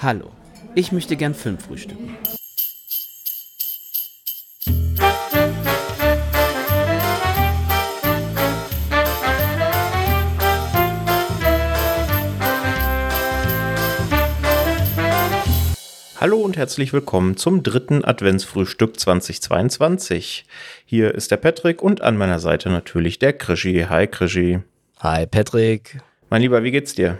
Hallo, ich möchte gern Film frühstücken. Hallo und herzlich willkommen zum dritten Adventsfrühstück 2022. Hier ist der Patrick und an meiner Seite natürlich der Krischi. Hi Krischi. Hi Patrick. Mein Lieber, wie geht's dir?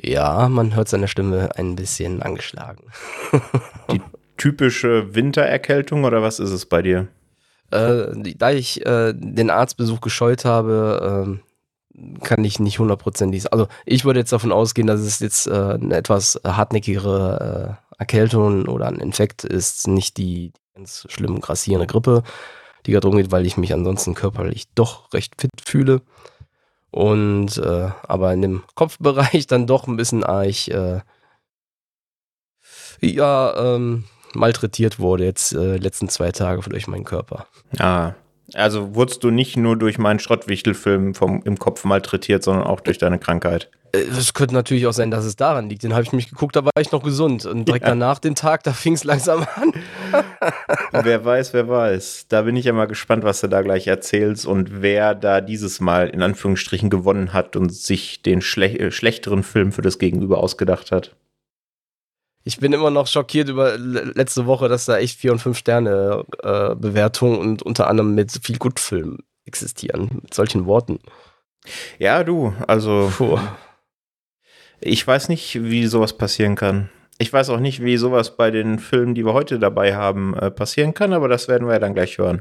Ja, man hört seine Stimme ein bisschen angeschlagen. Die typische Wintererkältung oder was ist es bei dir? Äh, da ich äh, den Arztbesuch gescheut habe, äh, kann ich nicht hundertprozentig. Also ich würde jetzt davon ausgehen, dass es jetzt äh, eine etwas hartnäckigere äh, Erkältung oder ein Infekt ist, nicht die ganz schlimm grassierende Grippe, die gerade rumgeht, weil ich mich ansonsten körperlich doch recht fit fühle. Und äh, aber in dem Kopfbereich dann doch ein bisschen arg äh, ja, ähm, malträtiert wurde jetzt äh, letzten zwei Tage durch meinen Körper. Ah, also wurdest du nicht nur durch meinen Schrottwichtelfilm vom, im Kopf malträtiert, sondern auch durch deine Krankheit? Äh, es könnte natürlich auch sein, dass es daran liegt. Den habe ich mich geguckt, da war ich noch gesund. Und direkt ja. danach den Tag, da fing es langsam an. wer weiß, wer weiß. Da bin ich ja mal gespannt, was du da gleich erzählst und wer da dieses Mal in Anführungsstrichen gewonnen hat und sich den schle äh, schlechteren Film für das Gegenüber ausgedacht hat. Ich bin immer noch schockiert über letzte Woche, dass da echt vier und fünf Sterne äh, Bewertungen und unter anderem mit viel Gutfilm existieren. Mit solchen Worten. Ja, du, also. Puh. Ich weiß nicht, wie sowas passieren kann. Ich weiß auch nicht, wie sowas bei den Filmen, die wir heute dabei haben, äh, passieren kann, aber das werden wir ja dann gleich hören.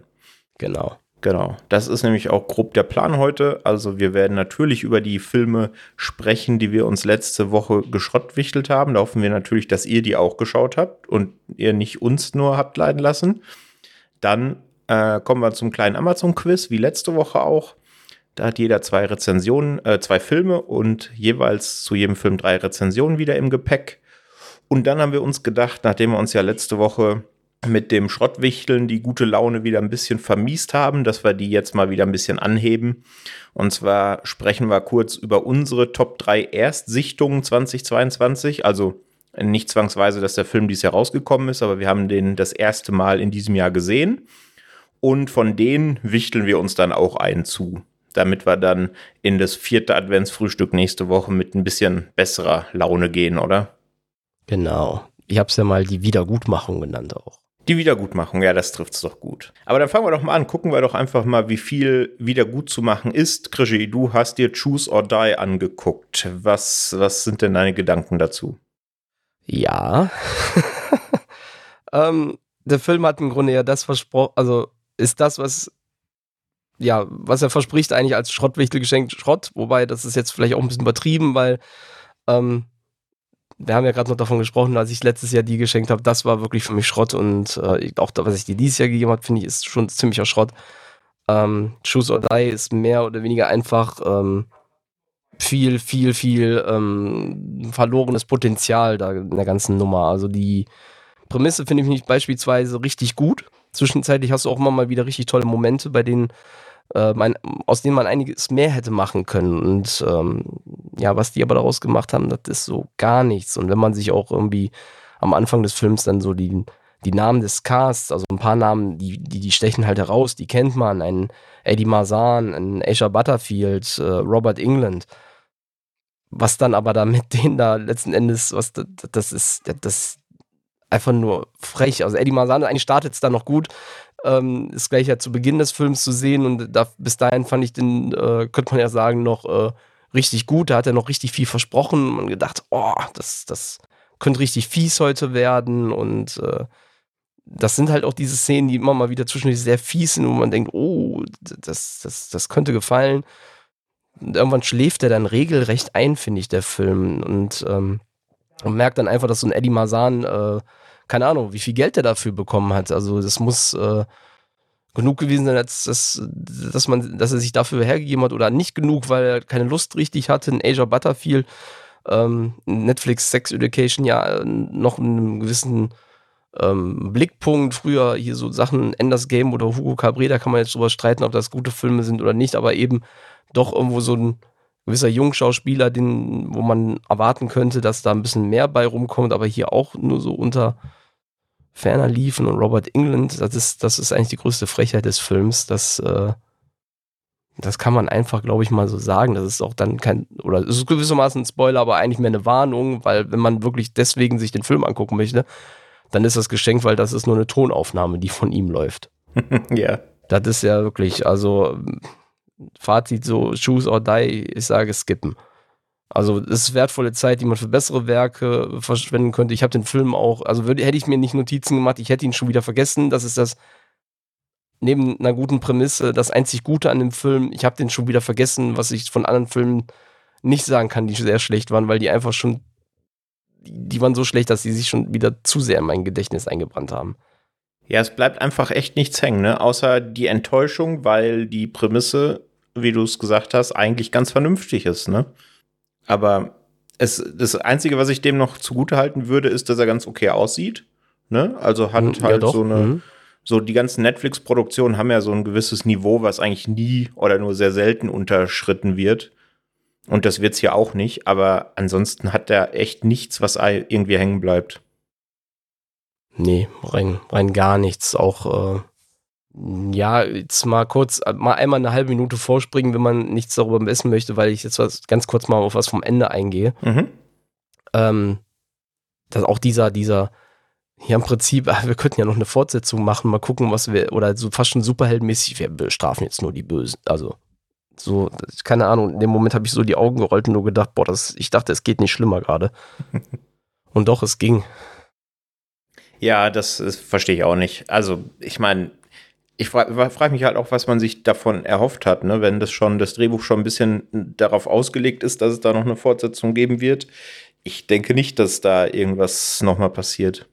Genau. Genau. Das ist nämlich auch grob der Plan heute. Also wir werden natürlich über die Filme sprechen, die wir uns letzte Woche geschrottwichtelt haben. Da hoffen wir natürlich, dass ihr die auch geschaut habt und ihr nicht uns nur habt leiden lassen. Dann äh, kommen wir zum kleinen Amazon-Quiz, wie letzte Woche auch. Da hat jeder zwei Rezensionen, äh, zwei Filme und jeweils zu jedem Film drei Rezensionen wieder im Gepäck. Und dann haben wir uns gedacht, nachdem wir uns ja letzte Woche mit dem Schrottwichteln die gute Laune wieder ein bisschen vermiest haben, dass wir die jetzt mal wieder ein bisschen anheben. Und zwar sprechen wir kurz über unsere Top 3 Erstsichtungen 2022. Also nicht zwangsweise, dass der Film dieses Jahr rausgekommen ist, aber wir haben den das erste Mal in diesem Jahr gesehen. Und von denen wichteln wir uns dann auch einen zu damit wir dann in das vierte Adventsfrühstück nächste Woche mit ein bisschen besserer Laune gehen, oder? Genau. Ich habe es ja mal die Wiedergutmachung genannt auch. Die Wiedergutmachung, ja, das trifft es doch gut. Aber dann fangen wir doch mal an. Gucken wir doch einfach mal, wie viel wiedergut zu machen ist. Krischi, du hast dir Choose or Die angeguckt. Was, was sind denn deine Gedanken dazu? Ja. ähm, der Film hat im Grunde ja das versprochen, also ist das, was ja, was er verspricht, eigentlich als Schrottwichtel geschenkt Schrott, wobei das ist jetzt vielleicht auch ein bisschen übertrieben, weil ähm, wir haben ja gerade noch davon gesprochen, als ich letztes Jahr die geschenkt habe, das war wirklich für mich Schrott und äh, auch was ich dir dieses Jahr gegeben habe, finde ich, ist schon ziemlicher Schrott. Ähm, Choose or Die ist mehr oder weniger einfach ähm, viel, viel, viel ähm, verlorenes Potenzial da in der ganzen Nummer. Also die Prämisse finde ich beispielsweise richtig gut. Zwischenzeitlich hast du auch immer mal wieder richtig tolle Momente, bei denen äh, mein, aus denen man einiges mehr hätte machen können. Und ähm, ja, was die aber daraus gemacht haben, das ist so gar nichts. Und wenn man sich auch irgendwie am Anfang des Films dann so die, die Namen des Casts, also ein paar Namen, die, die, die stechen halt heraus, die kennt man. Ein Eddie Marzan, ein Asia Butterfield, äh, Robert England. Was dann aber da mit denen da letzten Endes, was das, das ist, das einfach nur frech. Also Eddie Marzan eigentlich startet es dann noch gut, ähm, ist gleich ja zu Beginn des Films zu sehen und da, bis dahin fand ich den, äh, könnte man ja sagen, noch äh, richtig gut. Da hat er noch richtig viel versprochen und gedacht, oh, das, das könnte richtig fies heute werden und äh, das sind halt auch diese Szenen, die immer mal wieder zwischendurch sehr fies sind, wo man denkt, oh, das, das, das könnte gefallen. Und irgendwann schläft er dann regelrecht ein, finde ich, der Film. Und ähm, man merkt dann einfach, dass so ein Eddie Masan äh, keine Ahnung, wie viel Geld der dafür bekommen hat. Also das muss äh, genug gewesen sein, als dass, dass, man, dass er sich dafür hergegeben hat oder nicht genug, weil er keine Lust richtig hatte. In Asia Butterfield, ähm, Netflix Sex Education ja noch einen gewissen ähm, Blickpunkt. Früher hier so Sachen, Enders Game oder Hugo Cabré, da kann man jetzt drüber streiten, ob das gute Filme sind oder nicht, aber eben doch irgendwo so ein gewisser Jungschauspieler, den, wo man erwarten könnte, dass da ein bisschen mehr bei rumkommt, aber hier auch nur so unter ferner liefen und Robert England, das ist, das ist eigentlich die größte Frechheit des Films, dass äh, das kann man einfach, glaube ich, mal so sagen. Das ist auch dann kein, oder es ist gewissermaßen ein Spoiler, aber eigentlich mehr eine Warnung, weil wenn man wirklich deswegen sich den Film angucken möchte, dann ist das Geschenk, weil das ist nur eine Tonaufnahme, die von ihm läuft. ja. Das ist ja wirklich, also Fazit so, choose or die, ich sage skippen. Also es ist wertvolle Zeit, die man für bessere Werke verschwenden könnte. Ich habe den Film auch, also würde, hätte ich mir nicht Notizen gemacht, ich hätte ihn schon wieder vergessen. Das ist das neben einer guten Prämisse das einzig Gute an dem Film. Ich habe den schon wieder vergessen, was ich von anderen Filmen nicht sagen kann, die sehr schlecht waren, weil die einfach schon, die waren so schlecht, dass sie sich schon wieder zu sehr in mein Gedächtnis eingebrannt haben. Ja, es bleibt einfach echt nichts hängen, ne? Außer die Enttäuschung, weil die Prämisse, wie du es gesagt hast, eigentlich ganz vernünftig ist, ne? Aber es, das Einzige, was ich dem noch zugute halten würde, ist, dass er ganz okay aussieht. Ne? Also hat ja, halt so eine, mhm so die ganzen Netflix-Produktionen haben ja so ein gewisses Niveau, was eigentlich nie oder nur sehr selten unterschritten wird. Und das wird's hier auch nicht. Aber ansonsten hat er echt nichts, was irgendwie hängen bleibt. Nee, rein, rein gar nichts. Auch, äh, ja, jetzt mal kurz, mal einmal eine halbe Minute vorspringen, wenn man nichts darüber messen möchte, weil ich jetzt was, ganz kurz mal auf was vom Ende eingehe. Mhm. Ähm, dass auch dieser, dieser, ja, im Prinzip, wir könnten ja noch eine Fortsetzung machen, mal gucken, was wir, oder so fast schon superheldenmäßig, wir bestrafen jetzt nur die Bösen. Also, so, keine Ahnung, in dem Moment habe ich so die Augen gerollt und nur gedacht, boah, das, ich dachte, es geht nicht schlimmer gerade. und doch, es ging. Ja, das, das verstehe ich auch nicht. Also, ich meine, ich frage frag mich halt auch, was man sich davon erhofft hat, ne? wenn das schon, das Drehbuch schon ein bisschen darauf ausgelegt ist, dass es da noch eine Fortsetzung geben wird. Ich denke nicht, dass da irgendwas nochmal passiert.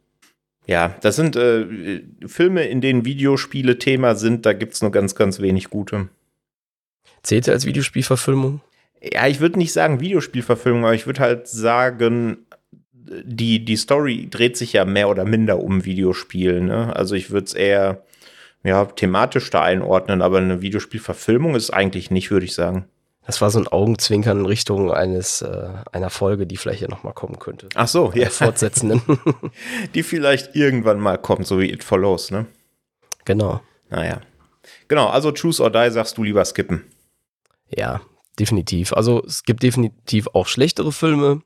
Ja, das sind äh, Filme, in denen Videospiele Thema sind, da gibt es nur ganz, ganz wenig gute. Zählt er als Videospielverfilmung? Ja, ich würde nicht sagen Videospielverfilmung, aber ich würde halt sagen, die, die Story dreht sich ja mehr oder minder um Videospiele. Ne? Also ich würde es eher ja, thematisch da einordnen, aber eine Videospielverfilmung ist eigentlich nicht, würde ich sagen. Das war so ein Augenzwinkern in Richtung eines äh, einer Folge, die vielleicht ja noch mal kommen könnte. Ach so, ja. Fortsetzenden. die vielleicht irgendwann mal kommt, so wie It Follows, ne? Genau. Naja. Genau, also Choose or Die sagst du lieber skippen. Ja, definitiv. Also es gibt definitiv auch schlechtere Filme,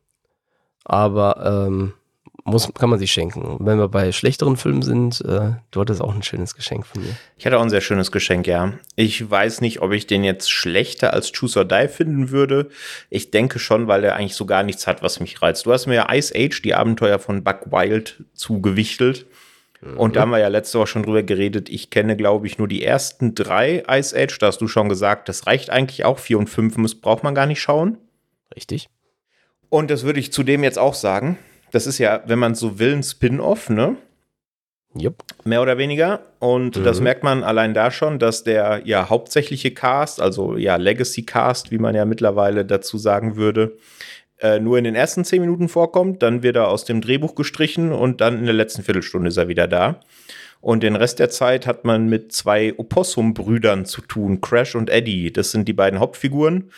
aber ähm, muss, kann man sich schenken. wenn wir bei schlechteren Filmen sind, äh, du hattest auch ein schönes Geschenk von mir. Ich hatte auch ein sehr schönes Geschenk, ja. Ich weiß nicht, ob ich den jetzt schlechter als Choose or Die finden würde. Ich denke schon, weil er eigentlich so gar nichts hat, was mich reizt. Du hast mir ja Ice Age, die Abenteuer von Buck Wild, zugewichtelt. Mhm. Und da haben wir ja letzte Woche schon drüber geredet. Ich kenne, glaube ich, nur die ersten drei Ice Age. Da hast du schon gesagt, das reicht eigentlich auch. Vier und fünf muss, braucht man gar nicht schauen. Richtig. Und das würde ich zudem jetzt auch sagen. Das ist ja, wenn man so will, ein Spin-off, ne? Yep. Mehr oder weniger. Und mhm. das merkt man allein da schon, dass der ja hauptsächliche Cast, also ja Legacy Cast, wie man ja mittlerweile dazu sagen würde, äh, nur in den ersten zehn Minuten vorkommt. Dann wird er aus dem Drehbuch gestrichen und dann in der letzten Viertelstunde ist er wieder da. Und den Rest der Zeit hat man mit zwei Opossum-Brüdern zu tun, Crash und Eddie. Das sind die beiden Hauptfiguren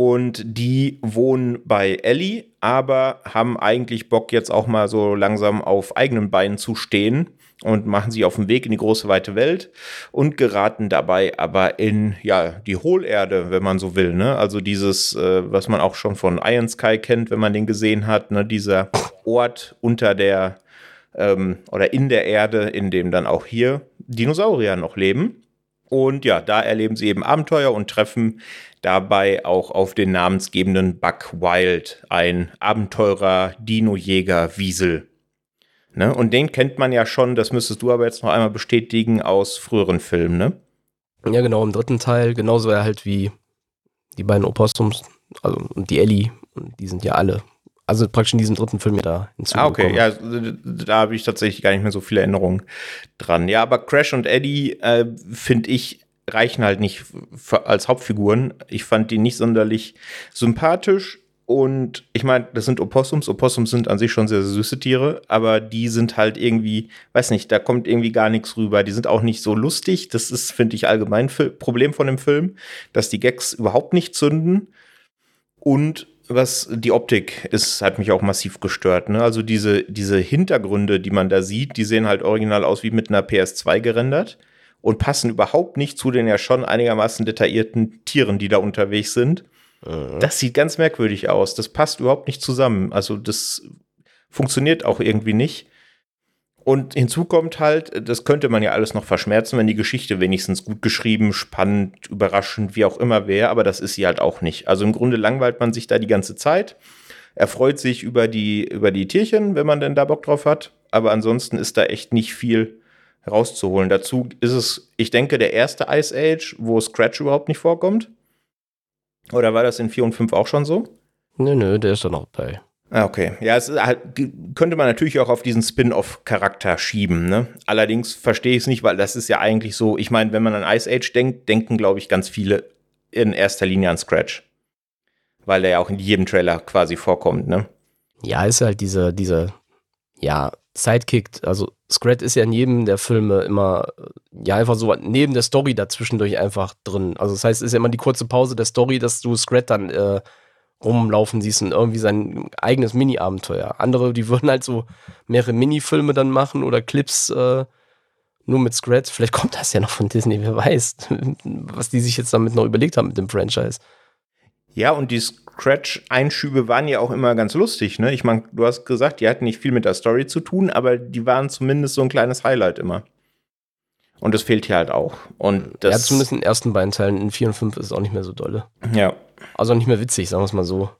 und die wohnen bei Ellie, aber haben eigentlich Bock jetzt auch mal so langsam auf eigenen Beinen zu stehen und machen sich auf den Weg in die große weite Welt und geraten dabei aber in ja die Hohlerde, wenn man so will, ne? Also dieses, äh, was man auch schon von Iron Sky kennt, wenn man den gesehen hat, ne? Dieser Ort unter der ähm, oder in der Erde, in dem dann auch hier Dinosaurier noch leben. Und ja, da erleben sie eben Abenteuer und treffen dabei auch auf den namensgebenden Buck Wild, ein Abenteurer, Dino-Jäger, Wiesel. Ne? Und den kennt man ja schon, das müsstest du aber jetzt noch einmal bestätigen, aus früheren Filmen, ne? Ja, genau, im dritten Teil, genauso er halt wie die beiden Opossums, also und die Ellie, die sind ja alle, also praktisch in diesem dritten Film ja da hinzugekommen. Ah, okay, ja, da habe ich tatsächlich gar nicht mehr so viele Erinnerungen dran. Ja, aber Crash und Eddie äh, finde ich reichen halt nicht für, als Hauptfiguren. Ich fand die nicht sonderlich sympathisch. Und ich meine, das sind Opossums. Opossums sind an sich schon sehr, sehr süße Tiere, aber die sind halt irgendwie, weiß nicht, da kommt irgendwie gar nichts rüber. Die sind auch nicht so lustig. Das ist, finde ich, allgemein Problem von dem Film, dass die Gags überhaupt nicht zünden. Und was die Optik ist, hat mich auch massiv gestört. Ne? Also diese, diese Hintergründe, die man da sieht, die sehen halt original aus wie mit einer PS2 gerendert und passen überhaupt nicht zu den ja schon einigermaßen detaillierten Tieren, die da unterwegs sind. Mhm. Das sieht ganz merkwürdig aus. Das passt überhaupt nicht zusammen. Also das funktioniert auch irgendwie nicht. Und hinzu kommt halt, das könnte man ja alles noch verschmerzen, wenn die Geschichte wenigstens gut geschrieben, spannend, überraschend, wie auch immer wäre, aber das ist sie halt auch nicht. Also im Grunde langweilt man sich da die ganze Zeit. Er freut sich über die, über die Tierchen, wenn man denn da Bock drauf hat. Aber ansonsten ist da echt nicht viel rauszuholen. Dazu ist es, ich denke, der erste Ice Age, wo Scratch überhaupt nicht vorkommt. Oder war das in 4 und 5 auch schon so? Nö, nö, der ist dann auch bei. Ah, okay. Ja, es halt, könnte man natürlich auch auf diesen Spin-off-Charakter schieben. Ne? Allerdings verstehe ich es nicht, weil das ist ja eigentlich so, ich meine, wenn man an Ice Age denkt, denken, glaube ich, ganz viele in erster Linie an Scratch. Weil der ja auch in jedem Trailer quasi vorkommt, ne? Ja, ist halt diese, diese, ja, Sidekick, also Scrat ist ja in jedem der Filme immer, ja, einfach so neben der Story dazwischendurch einfach drin. Also das heißt, es ist ja immer die kurze Pause der Story, dass du Scrat dann äh, rumlaufen siehst und irgendwie sein eigenes Mini-Abenteuer. Andere, die würden halt so mehrere Mini-Filme dann machen oder Clips äh, nur mit Scrat. Vielleicht kommt das ja noch von Disney, wer weiß, was die sich jetzt damit noch überlegt haben mit dem Franchise. Ja, und die Scratch-Einschübe waren ja auch immer ganz lustig, ne? Ich meine, du hast gesagt, die hatten nicht viel mit der Story zu tun, aber die waren zumindest so ein kleines Highlight immer. Und das fehlt hier halt auch. Und das ja, zumindest in den ersten beiden Teilen, in 4 und 5 ist es auch nicht mehr so dolle. Ja. Also nicht mehr witzig, sagen wir es mal so.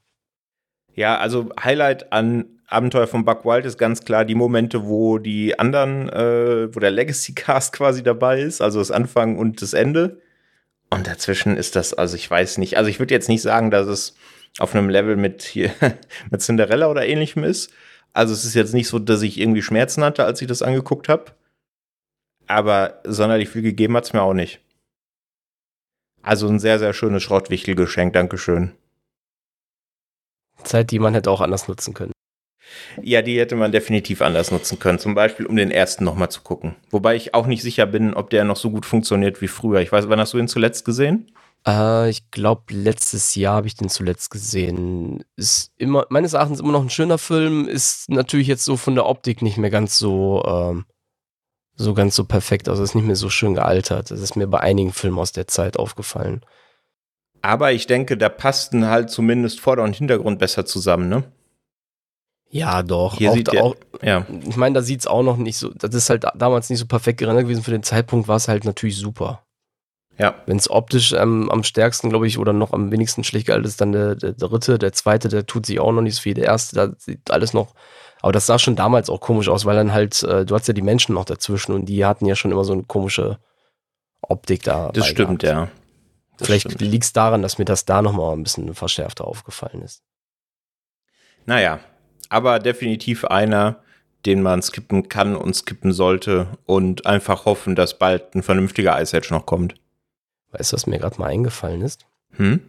Ja, also Highlight an Abenteuer von Buck Wild ist ganz klar die Momente, wo die anderen, äh, wo der Legacy Cast quasi dabei ist, also das Anfang und das Ende. Und dazwischen ist das, also ich weiß nicht, also ich würde jetzt nicht sagen, dass es auf einem Level mit hier, mit Cinderella oder ähnlichem ist. Also es ist jetzt nicht so, dass ich irgendwie Schmerzen hatte, als ich das angeguckt habe. Aber sonderlich viel gegeben hat es mir auch nicht. Also ein sehr, sehr schönes Schrottwichtelgeschenk, Dankeschön. Zeit, die man hätte auch anders nutzen können. Ja, die hätte man definitiv anders nutzen können. Zum Beispiel, um den ersten nochmal zu gucken. Wobei ich auch nicht sicher bin, ob der noch so gut funktioniert wie früher. Ich weiß, wann hast du ihn zuletzt gesehen? Äh, ich glaube, letztes Jahr habe ich den zuletzt gesehen. Ist immer, meines Erachtens immer noch ein schöner Film. Ist natürlich jetzt so von der Optik nicht mehr ganz so, ähm, so ganz so perfekt. Also ist nicht mehr so schön gealtert. Das ist mir bei einigen Filmen aus der Zeit aufgefallen. Aber ich denke, da passten halt zumindest Vorder- und Hintergrund besser zusammen, ne? Ja, doch. Hier auch, sieht der, auch, ja. Ich meine, da sieht es auch noch nicht so, das ist halt damals nicht so perfekt gerendert gewesen. Für den Zeitpunkt war es halt natürlich super. Ja. Wenn es optisch ähm, am stärksten, glaube ich, oder noch am wenigsten schlecht gealtert ist, dann der, der, dritte, der zweite, der tut sich auch noch nicht so viel. Der erste, da sieht alles noch, aber das sah schon damals auch komisch aus, weil dann halt, äh, du hast ja die Menschen noch dazwischen und die hatten ja schon immer so eine komische Optik da. Das stimmt, gehabt. ja. Das Vielleicht liegt es daran, dass mir das da nochmal ein bisschen verschärfter aufgefallen ist. Naja, aber definitiv einer, den man skippen kann und skippen sollte und einfach hoffen, dass bald ein vernünftiger Ice Age noch kommt. Weißt du, was mir gerade mal eingefallen ist? Hm?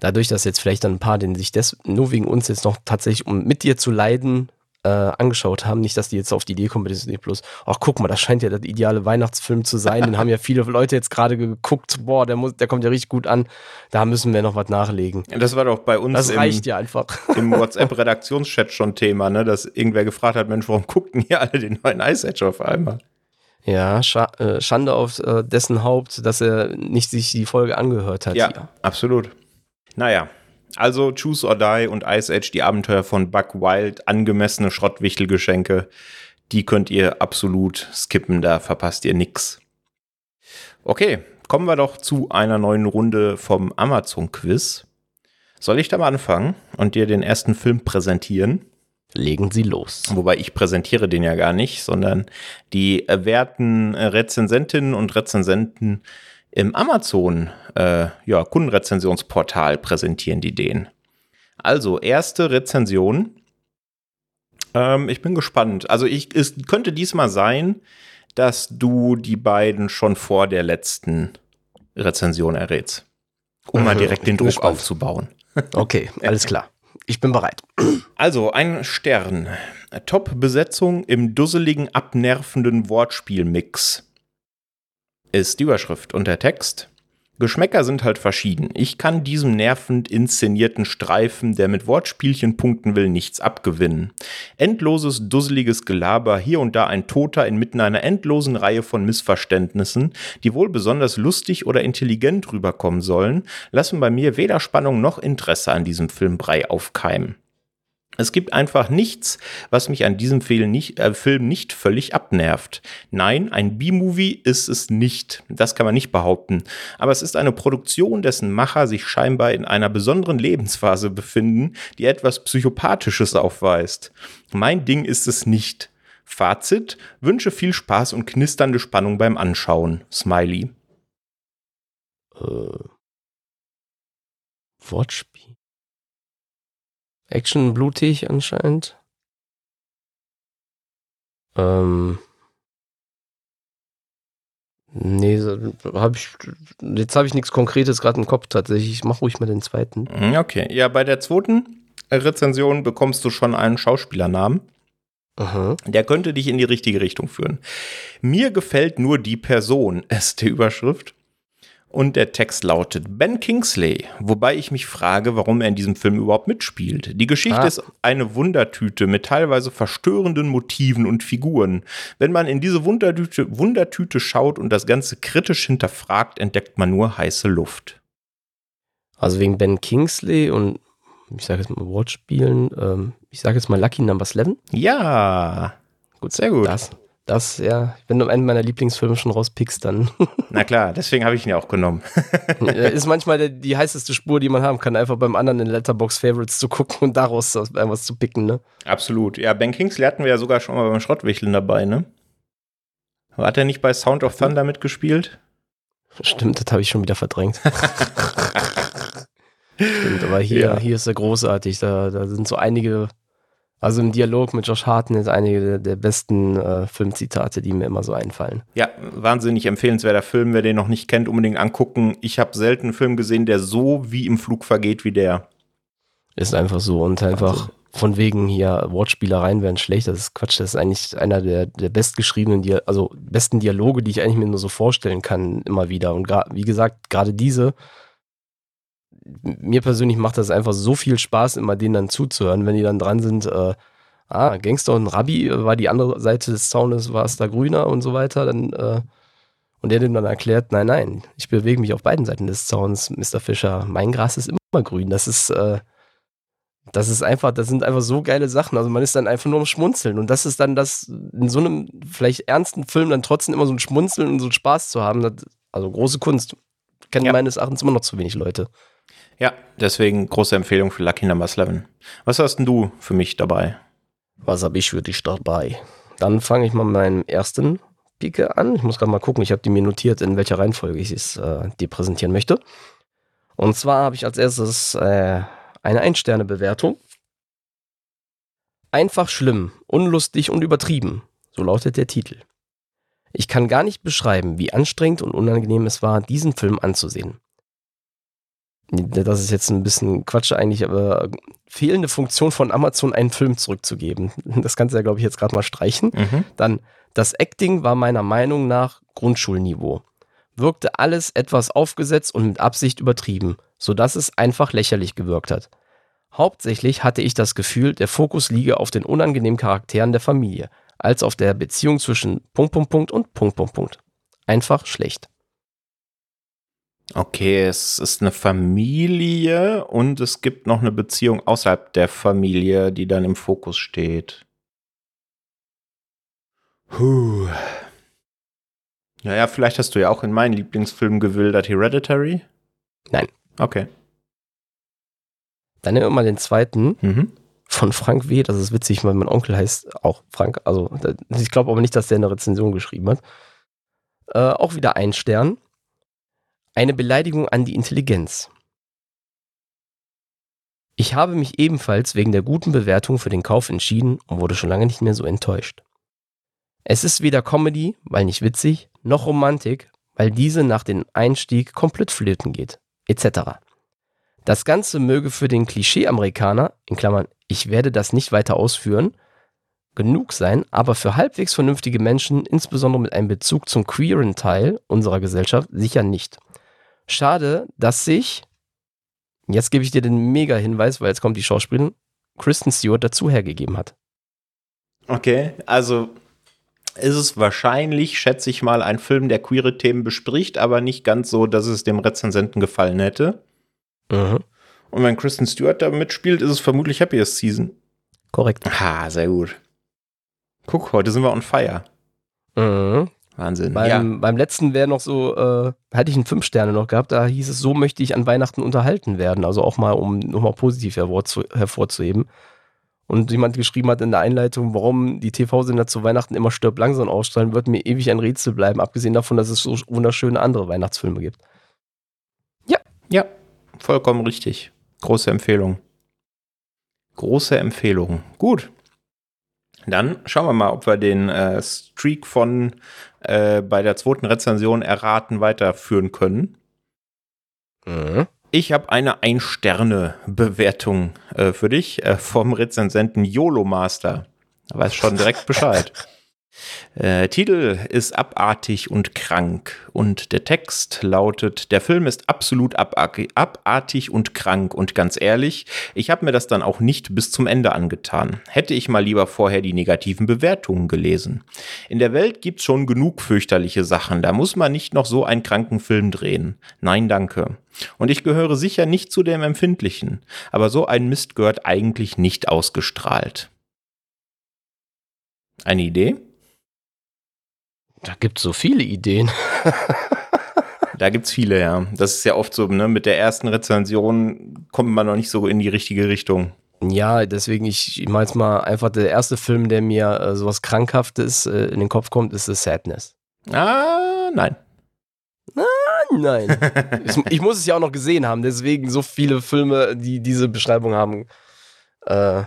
Dadurch, dass jetzt vielleicht dann ein paar, die sich das nur wegen uns jetzt noch tatsächlich, um mit dir zu leiden, äh, angeschaut haben. Nicht, dass die jetzt auf die Idee kommen bei Disney Plus. Ach, guck mal, das scheint ja der ideale Weihnachtsfilm zu sein. Den haben ja viele Leute jetzt gerade geguckt. Boah, der, muss, der kommt ja richtig gut an. Da müssen wir noch was nachlegen. Das war doch bei uns. Das reicht im, ja einfach. Im WhatsApp-Redaktionschat schon Thema, ne? dass irgendwer gefragt hat: Mensch, warum guckten hier alle den neuen Ice Age auf einmal? Ja, äh, Schande auf äh, dessen Haupt, dass er nicht sich die Folge angehört hat. Ja, hier. absolut. Naja, also Choose or Die und Ice Age, die Abenteuer von Buck Wild, angemessene Schrottwichtelgeschenke, die könnt ihr absolut skippen, da verpasst ihr nix. Okay, kommen wir doch zu einer neuen Runde vom Amazon-Quiz. Soll ich da mal anfangen und dir den ersten Film präsentieren? Legen Sie los. Wobei ich präsentiere den ja gar nicht, sondern die werten Rezensentinnen und Rezensenten im Amazon äh, ja, Kundenrezensionsportal präsentieren die den. Also erste Rezension. Ähm, ich bin gespannt. Also ich, es könnte diesmal sein, dass du die beiden schon vor der letzten Rezension errätst. Um mal direkt den Druck gespannt. aufzubauen. Okay, alles klar. Ich bin bereit. Also, ein Stern. Top-Besetzung im dusseligen, abnervenden Wortspielmix ist die Überschrift und der Text. Geschmäcker sind halt verschieden. Ich kann diesem nervend inszenierten Streifen, der mit Wortspielchen punkten will, nichts abgewinnen. Endloses, dusseliges Gelaber, hier und da ein Toter inmitten einer endlosen Reihe von Missverständnissen, die wohl besonders lustig oder intelligent rüberkommen sollen, lassen bei mir weder Spannung noch Interesse an diesem Filmbrei aufkeimen. Es gibt einfach nichts, was mich an diesem Film nicht, äh, Film nicht völlig abnervt. Nein, ein B-Movie ist es nicht. Das kann man nicht behaupten. Aber es ist eine Produktion, dessen Macher sich scheinbar in einer besonderen Lebensphase befinden, die etwas Psychopathisches aufweist. Mein Ding ist es nicht. Fazit: Wünsche viel Spaß und knisternde Spannung beim Anschauen. Smiley. Äh, Wortspiel. Action blutig anscheinend. Ähm. Nee, hab ich, jetzt habe ich nichts Konkretes gerade im Kopf tatsächlich. Ich mache ruhig mal den zweiten. Mm, okay, ja, bei der zweiten Rezension bekommst du schon einen Schauspielernamen. Aha. Der könnte dich in die richtige Richtung führen. Mir gefällt nur die Person, ist die Überschrift. Und der Text lautet Ben Kingsley, wobei ich mich frage, warum er in diesem Film überhaupt mitspielt. Die Geschichte Ah. ist eine Wundertüte mit teilweise verstörenden Motiven und Figuren. Wenn man in diese Wundertüte, Wundertüte schaut und das Ganze kritisch hinterfragt, entdeckt man nur heiße Luft. Also wegen Ben Kingsley und ich sage jetzt mal Wortspielen, ähm, ich sage jetzt mal Lucky Number 11. Ja, Gut, sehr gut. Das, das, ja, wenn du einen meiner Lieblingsfilme schon rauspickst, dann Na klar, deswegen habe ich ihn ja auch genommen. äh, ist manchmal der, die heißeste Spur, die man haben kann, einfach beim anderen in Letterbox Favorites zu gucken und daraus das- irgendwas zu picken, ne? Absolut. Ja, Ben Kingsley hatten wir ja sogar schon mal beim Schrottwichteln dabei, ne? Hat er nicht bei Sound of Thunder mitgespielt? Stimmt, das habe ich schon wieder verdrängt. Stimmt, aber hier, Ja. hier ist er großartig. Da, da sind so einige, also im Dialog mit Josh Hartnett, einige der, der besten äh, Filmzitate, die mir immer so einfallen. Ja, wahnsinnig empfehlenswerter Film. Wer den noch nicht kennt, unbedingt angucken. Ich habe selten einen Film gesehen, der so wie im Flug vergeht wie der. Ist einfach so und einfach von wegen hier Wortspielereien wären schlecht. Das ist Quatsch. Das ist eigentlich einer der, der bestgeschriebenen, Dia also besten Dialoge, die ich eigentlich mir nur so vorstellen kann, immer wieder. Und wie gesagt, gerade diese, mir persönlich macht das einfach so viel Spaß, immer denen dann zuzuhören, wenn die dann dran sind, äh, ah, Gangster und Rabbi war die andere Seite des Zaunes, war es da grüner und so weiter, dann, äh, und der dem dann erklärt, nein, nein, ich bewege mich auf beiden Seiten des Zauns, Mr. Fischer, mein Gras ist immer grün, das ist, äh, das ist einfach, das sind einfach so geile Sachen. Also man ist dann einfach nur am Schmunzeln. Und das ist dann das, in so einem vielleicht ernsten Film dann trotzdem immer so ein Schmunzeln und so einen Spaß zu haben. Das, also große Kunst. Kennen Ja. meines Erachtens immer noch zu wenig Leute. Ja, deswegen große Empfehlung für Lucky Number 11. Was hast denn du für mich dabei? Was habe ich für dich dabei? Dann fange ich mal mit meinem ersten Pike an. Ich muss gerade mal gucken, ich habe die mir notiert, in welcher Reihenfolge ich es äh, dir präsentieren möchte. Und zwar habe ich als erstes äh, eine Ein-Sterne-Bewertung. Einfach schlimm, unlustig und übertrieben. So lautet der Titel. Ich kann gar nicht beschreiben, wie anstrengend und unangenehm es war, diesen Film anzusehen. Das ist jetzt ein bisschen Quatsch eigentlich, aber fehlende Funktion von Amazon, einen Film zurückzugeben. Das kannst du ja, glaube ich, jetzt gerade mal streichen. Mhm. Dann, das Acting war meiner Meinung nach Grundschulniveau. Wirkte alles etwas aufgesetzt und mit Absicht übertrieben, sodass es einfach lächerlich gewirkt hat. Hauptsächlich hatte ich das Gefühl, der Fokus liege auf den unangenehmen Charakteren der Familie, als auf der Beziehung zwischen Punkt, Punkt, Punkt und Punkt, Punkt, Punkt. Einfach schlecht. Okay, es ist eine Familie und es gibt noch eine Beziehung außerhalb der Familie, die dann im Fokus steht. Puh. Naja, vielleicht hast du ja auch in meinen Lieblingsfilm gewildert Hereditary. Nein. Okay. Dann nehmen wir mal den zweiten Mhm. von Frank W. Das ist witzig, weil mein Onkel heißt auch Frank. Also ich glaube aber nicht, dass der eine Rezension geschrieben hat. Äh, auch wieder ein Stern. Eine Beleidigung an die Intelligenz. Ich habe mich ebenfalls wegen der guten Bewertung für den Kauf entschieden und wurde schon lange nicht mehr so enttäuscht. Es ist weder Comedy, weil nicht witzig, noch Romantik, weil diese nach dem Einstieg komplett flöten geht, etc. Das Ganze möge für den Klischee-Amerikaner, in Klammern, ich werde das nicht weiter ausführen, genug sein, aber für halbwegs vernünftige Menschen, insbesondere mit einem Bezug zum queeren Teil unserer Gesellschaft, sicher nicht. Schade, dass sich, jetzt gebe ich dir den Mega-Hinweis, weil jetzt kommt die Schauspielerin, Kristen Stewart dazu hergegeben hat. Okay, also ist es wahrscheinlich, schätze ich mal, ein Film, der queere Themen bespricht, aber nicht ganz so, dass es dem Rezensenten gefallen hätte. Mhm. Und wenn Kristen Stewart da mitspielt, ist es vermutlich Happiest Season. Korrekt. Ah, sehr gut. Guck, heute sind wir on fire. Mhm. Wahnsinn. Beim, beim letzten wäre noch so, äh, hatte ich einen fünf Sterne noch gehabt, da hieß es, so möchte ich an Weihnachten unterhalten werden. Also auch mal, um nochmal positiv hervorzu hervorzuheben. Und jemand geschrieben hat in der Einleitung, warum die TV-Sender zu Weihnachten immer stirb langsam ausstrahlen, wird mir ewig ein Rätsel bleiben, abgesehen davon, dass es so wunderschöne andere Weihnachtsfilme gibt. Ja, vollkommen richtig. Große Empfehlung. Große Empfehlung. Gut. Dann schauen wir mal, ob wir den äh, Streak von äh, bei der zweiten Rezension erraten weiterführen können. Mhm. Ich habe eine Ein-Sterne-Bewertung äh, für dich äh, vom Rezensenten YOLO Master. Da weiß schon direkt Bescheid. Äh, Titel ist abartig und krank und der Text lautet, der Film ist absolut abartig und krank und ganz ehrlich, ich habe mir das dann auch nicht bis zum Ende angetan. Hätte ich mal lieber vorher die negativen Bewertungen gelesen. In der Welt gibt's schon genug fürchterliche Sachen, da muss man nicht noch so einen kranken Film drehen. Nein, danke. Und ich gehöre sicher nicht zu dem Empfindlichen, aber so ein Mist gehört eigentlich nicht ausgestrahlt. Eine Idee? Da gibt es so viele Ideen. Da gibt's viele, ja. Das ist ja oft so, ne? Mit der ersten Rezension kommt man noch nicht so in die richtige Richtung. Ja, deswegen, ich, ich meine jetzt mal einfach, der erste Film, der mir äh, sowas Krankhaftes äh, in den Kopf kommt, ist The Sadness. Ah, nein. Nein. ich, ich muss es ja auch noch gesehen haben, deswegen so viele Filme, die diese Beschreibung haben, äh,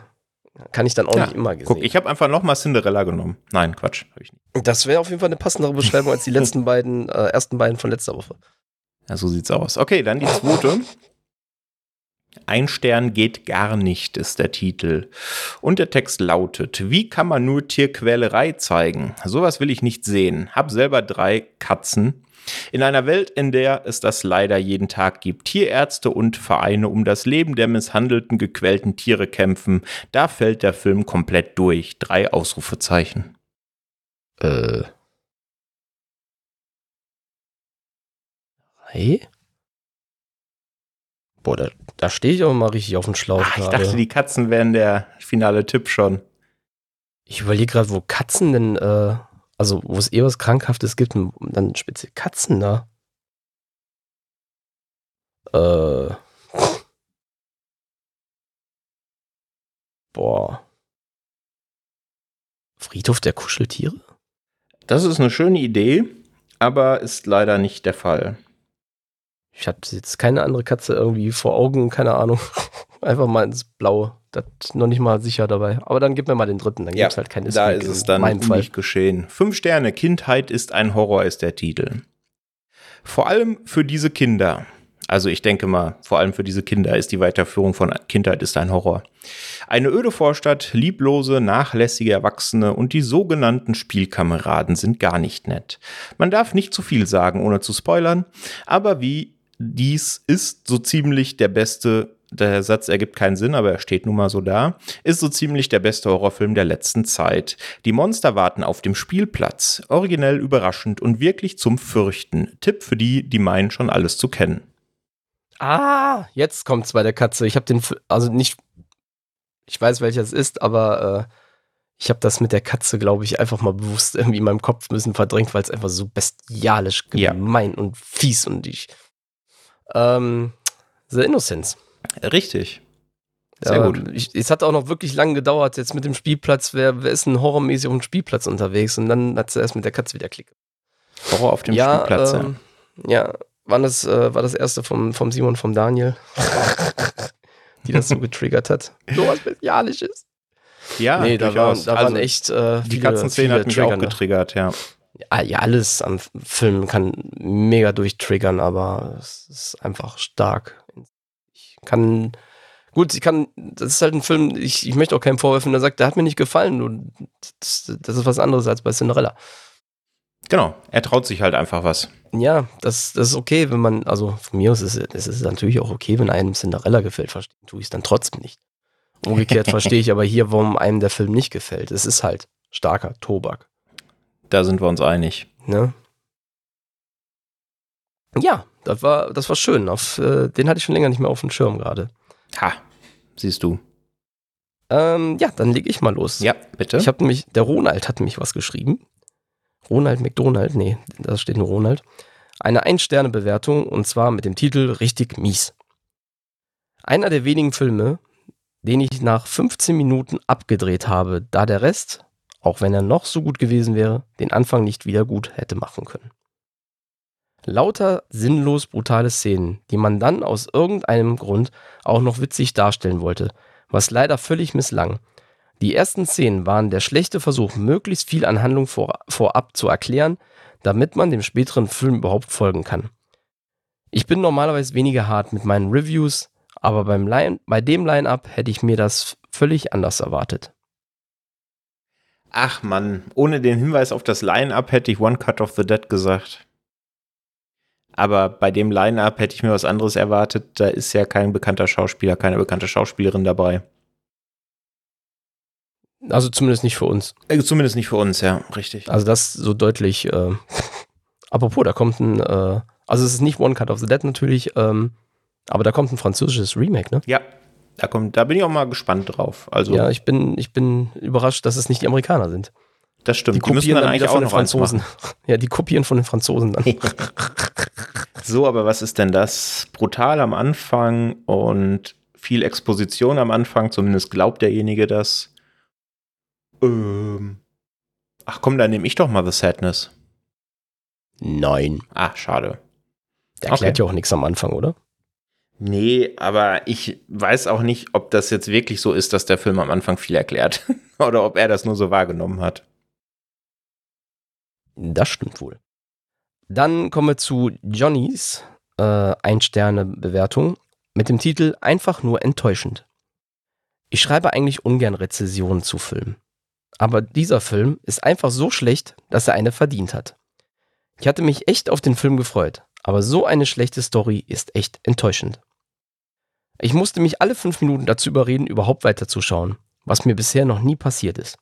kann ich dann auch Ja, nicht immer gesehen. Guck, ich habe einfach nochmal Cinderella genommen. Nein, Quatsch. Hab ich nicht. das wäre auf jeden Fall eine passendere Beschreibung als die letzten beiden, äh, ersten beiden von letzter Woche. Ja, so sieht's aus. Okay, dann die zweite. Ein Stern geht gar nicht, ist der Titel. Und der Text lautet, wie kann man nur Tierquälerei zeigen? Sowas will ich nicht sehen. Hab selber drei Katzen. In einer Welt, in der es das leider jeden Tag gibt, Tierärzte und Vereine um das Leben der misshandelten, gequälten Tiere kämpfen, da fällt der Film komplett durch. Drei Ausrufezeichen. Äh. Hey? Boah, da, da stehe ich aber mal richtig auf dem Schlauch Ach, ich gerade. dachte, die Katzen wären der finale Tipp schon. Ich überlege gerade, wo Katzen denn, äh, also wo es eh was Krankhaftes gibt und dann speziell Katzen da. Äh. Boah. Friedhof der Kuscheltiere? Das ist eine schöne Idee, aber ist leider nicht der Fall. Ich habe jetzt keine andere Katze irgendwie vor Augen, keine Ahnung. Einfach mal ins Blaue. Das ist noch nicht mal sicher dabei. Aber dann gib mir mal den dritten, dann Ja, gibt's halt keine Da ist es dann meinem Fall. nicht geschehen. Fünf Sterne, Kindheit ist ein Horror ist der Titel. Vor allem für diese Kinder. Also ich denke mal, vor allem für diese Kinder ist die Weiterführung von Kindheit ist ein Horror. Eine öde Vorstadt, lieblose, nachlässige Erwachsene und die sogenannten Spielkameraden sind gar nicht nett. Man darf nicht zu viel sagen, ohne zu spoilern, aber wie dies ist so ziemlich der beste, der Satz ergibt keinen Sinn, aber er steht nun mal so da, ist so ziemlich der beste Horrorfilm der letzten Zeit. Die Monster warten auf dem Spielplatz. Originell, überraschend und wirklich zum Fürchten. Tipp für die, die meinen schon alles zu kennen. Ah, jetzt kommt's bei der Katze. Ich habe den, also nicht, ich weiß welcher es ist, aber äh, ich habe das mit der Katze, glaube ich, einfach mal bewusst irgendwie in meinem Kopf ein bisschen verdrängt, weil es einfach so bestialisch Ja. gemein und fies und ich. Ähm, The Innocence. Richtig. Sehr Ja, gut. Ich, es hat auch noch wirklich lange gedauert, jetzt mit dem Spielplatz, wer, wer ist denn horrormäßig auf dem Spielplatz unterwegs? Und dann hat sie erst mit der Katze wieder Klick. Horror auf dem ja, Spielplatz. ähm, ja, war das, äh, war das erste vom, vom Simon, vom Daniel, die das so getriggert hat. So was Bestialisches. ja. ja nee, da, waren, da waren Also, echt äh, Die viele, Katzenszene viele hat mich auch Trigger, ne? getriggert, ja. ja, ja, alles am Film kann mega durchtriggern, aber es ist einfach stark. Kann, gut, ich kann, das ist halt ein Film, ich, ich möchte auch keinem vorwerfen, der sagt, der hat mir nicht gefallen. Und das, das ist was anderes als bei Cinderella. Genau, er traut sich halt einfach was. Ja, das, das ist okay, wenn man, also von mir aus ist es ist natürlich auch okay, wenn einem Cinderella gefällt, verstehe tue ich es dann trotzdem nicht. Umgekehrt verstehe ich aber hier, warum einem der Film nicht gefällt. Es ist halt starker Tobak. Da sind wir uns einig. Ne? Ja, das war, das war schön. Auf, äh, den hatte ich schon länger nicht mehr auf dem Schirm gerade. Ha, siehst du. Ähm, ja, dann lege ich mal los. Ja, bitte. Ich habe nämlich, der Ronald hat nämlich was geschrieben. Ronald McDonald, nee, da steht nur Ronald. Eine Ein-Sterne-Bewertung und zwar mit dem Titel Richtig mies. Einer der wenigen Filme, den ich nach 15 Minuten abgedreht habe, da der Rest, auch wenn er noch so gut gewesen wäre, den Anfang nicht wieder gut hätte machen können. Lauter sinnlos brutale Szenen, die man dann aus irgendeinem Grund auch noch witzig darstellen wollte, was leider völlig misslang. Die ersten Szenen waren der schlechte Versuch, möglichst viel an Handlung vor, vorab zu erklären, damit man dem späteren Film überhaupt folgen kann. Ich bin normalerweise weniger hart mit meinen Reviews, aber beim Line, bei dem Line-Up hätte ich mir das völlig anders erwartet. Ach Mann, ohne den Hinweis auf das Line-Up hätte ich One Cut of the Dead gesagt. Aber bei dem Line-Up hätte ich mir was anderes erwartet. Da ist ja kein bekannter Schauspieler, keine bekannte Schauspielerin dabei. Also zumindest nicht für uns. Äh, zumindest nicht für uns, ja, richtig. Also das so deutlich. Äh, apropos, da kommt ein, äh, also es ist nicht One Cut of the Dead natürlich, ähm, aber da kommt ein französisches Remake, ne? Ja, da kommt, da bin ich auch mal gespannt drauf. Also Ja, ich bin, ich bin überrascht, dass es nicht die Amerikaner sind. Das stimmt. Die Die kopieren dann dann eigentlich auch von den Franzosen. Ja, die kopieren von den Franzosen dann. So, aber was ist denn das? Brutal am Anfang und viel Exposition am Anfang, zumindest glaubt derjenige das. Ähm. Ach komm, dann nehme ich doch mal The Sadness. Nein. Ah, schade. Der erklärt Okay. ja auch nichts am Anfang, oder? Nee, aber ich weiß auch nicht, ob das jetzt wirklich so ist, dass der Film am Anfang viel erklärt. Oder ob er das nur so wahrgenommen hat. Das stimmt wohl. Dann kommen wir zu Johnnys äh, Ein-Sterne-Bewertung mit dem Titel Einfach nur enttäuschend. Ich schreibe eigentlich ungern Rezessionen zu Filmen. Aber dieser Film ist einfach so schlecht, dass er eine verdient hat. Ich hatte mich echt auf den Film gefreut, aber so eine schlechte Story ist echt enttäuschend. Ich musste mich alle fünf Minuten dazu überreden, überhaupt weiterzuschauen, was mir bisher noch nie passiert ist.